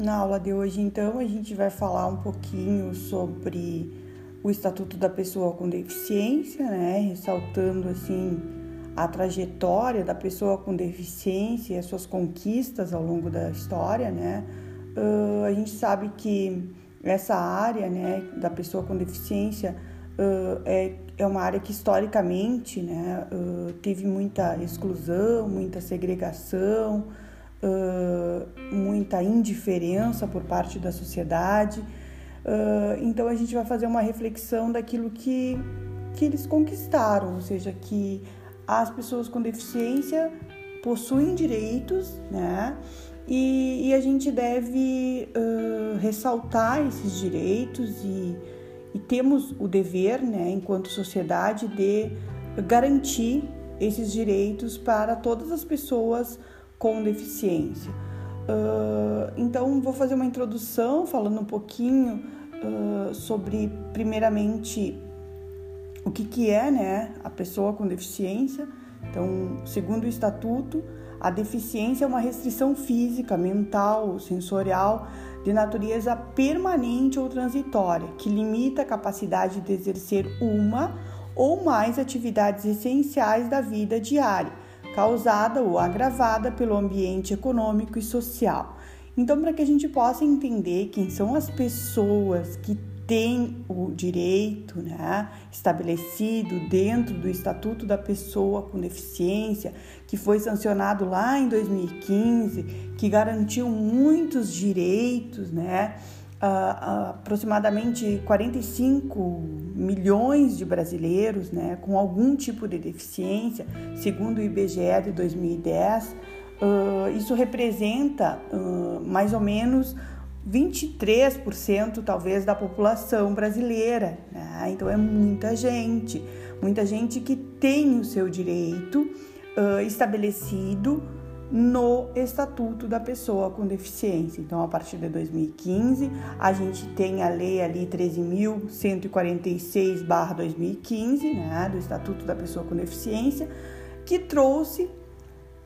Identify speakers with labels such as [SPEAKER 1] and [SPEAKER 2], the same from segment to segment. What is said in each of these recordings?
[SPEAKER 1] Na aula de hoje, então, a gente vai falar um pouquinho sobre o Estatuto da Pessoa com Deficiência, né? Ressaltando, assim, a trajetória da pessoa com deficiência e as suas conquistas ao longo da história, né? Uh, a gente sabe que essa área, né, da pessoa com deficiência uh, é, é uma área que historicamente, né, uh, teve muita exclusão, muita segregação, muita indiferença por parte da sociedade. então a gente vai fazer uma reflexão daquilo que, que eles conquistaram, ou seja, que as pessoas com deficiência possuem direitos, né? E, e a gente deve uh, ressaltar esses direitos e, e, temos o dever, né, enquanto sociedade, de garantir esses direitos para todas as pessoas com deficiência. Uh, então, vou fazer uma introdução falando um pouquinho uh, sobre, primeiramente, o que, que é né, a pessoa com deficiência. Então, segundo o estatuto, a deficiência é uma restrição física, mental, sensorial, de natureza permanente ou transitória, que limita a capacidade de exercer uma ou mais atividades essenciais da vida diária, causada ou agravada pelo ambiente econômico e social. Então, para que a gente possa entender quem são as pessoas que tem o direito né, estabelecido dentro do Estatuto da Pessoa com Deficiência, que foi sancionado lá em 2015, que garantiu muitos direitos, né? Aproximadamente 45 milhões de brasileiros né, com algum tipo de deficiência, segundo o IBGE de 2010. Uh, isso representa mais ou menos 23% talvez da população brasileira. Né? Então é muita gente, muita gente que tem o seu direito uh, estabelecido no Estatuto da Pessoa com Deficiência. Então, a partir de 2015, a gente tem a lei ali 13.146/2015, né, do Estatuto da Pessoa com Deficiência, que trouxe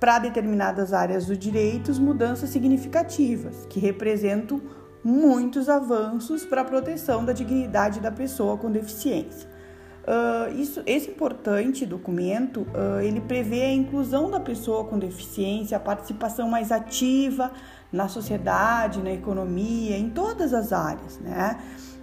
[SPEAKER 1] para determinadas áreas do direito mudanças significativas, que representam muitos avanços para a proteção da dignidade da pessoa com deficiência. Uh, isso, esse importante documento uh, ele prevê a inclusão da pessoa com deficiência, a participação mais ativa na sociedade, na economia, em todas as áreas, né?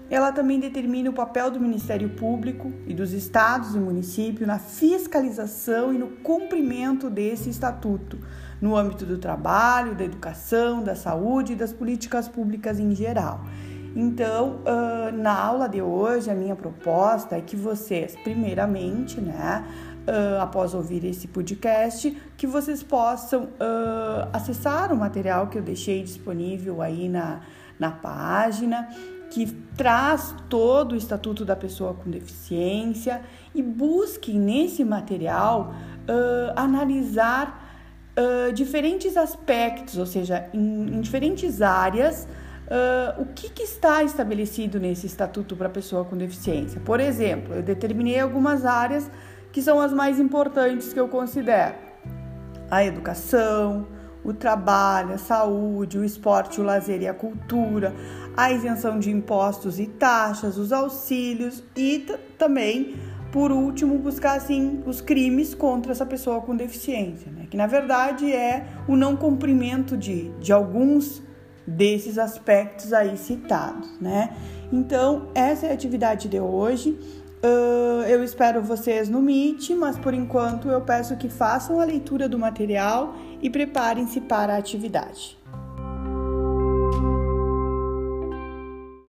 [SPEAKER 1] Ela também determina o papel do Ministério Público e dos estados e municípios na fiscalização e no cumprimento desse estatuto, no âmbito do trabalho, da educação, da saúde e das políticas públicas em geral. Então, uh, na aula de hoje, a minha proposta é que vocês, primeiramente, né, uh, após ouvir esse podcast, que vocês possam uh, acessar o material que eu deixei disponível aí na, na página que traz todo o Estatuto da Pessoa com Deficiência e busque nesse material analisar diferentes aspectos, ou seja, em, em diferentes áreas, uh, o que, que, está estabelecido nesse Estatuto para Pessoa com Deficiência. Por exemplo, eu determinei algumas áreas que são as mais importantes que eu considero: a educação, o trabalho, a saúde, o esporte, o lazer e a cultura, a isenção de impostos e taxas, os auxílios e também, por último, buscar assim os crimes contra essa pessoa com deficiência, né? que na verdade é o não cumprimento de, de alguns desses aspectos aí citados, né? Então, essa é a atividade de hoje. Uh, eu espero vocês no Meet, mas por enquanto eu peço que façam a leitura do material e preparem-se para a atividade.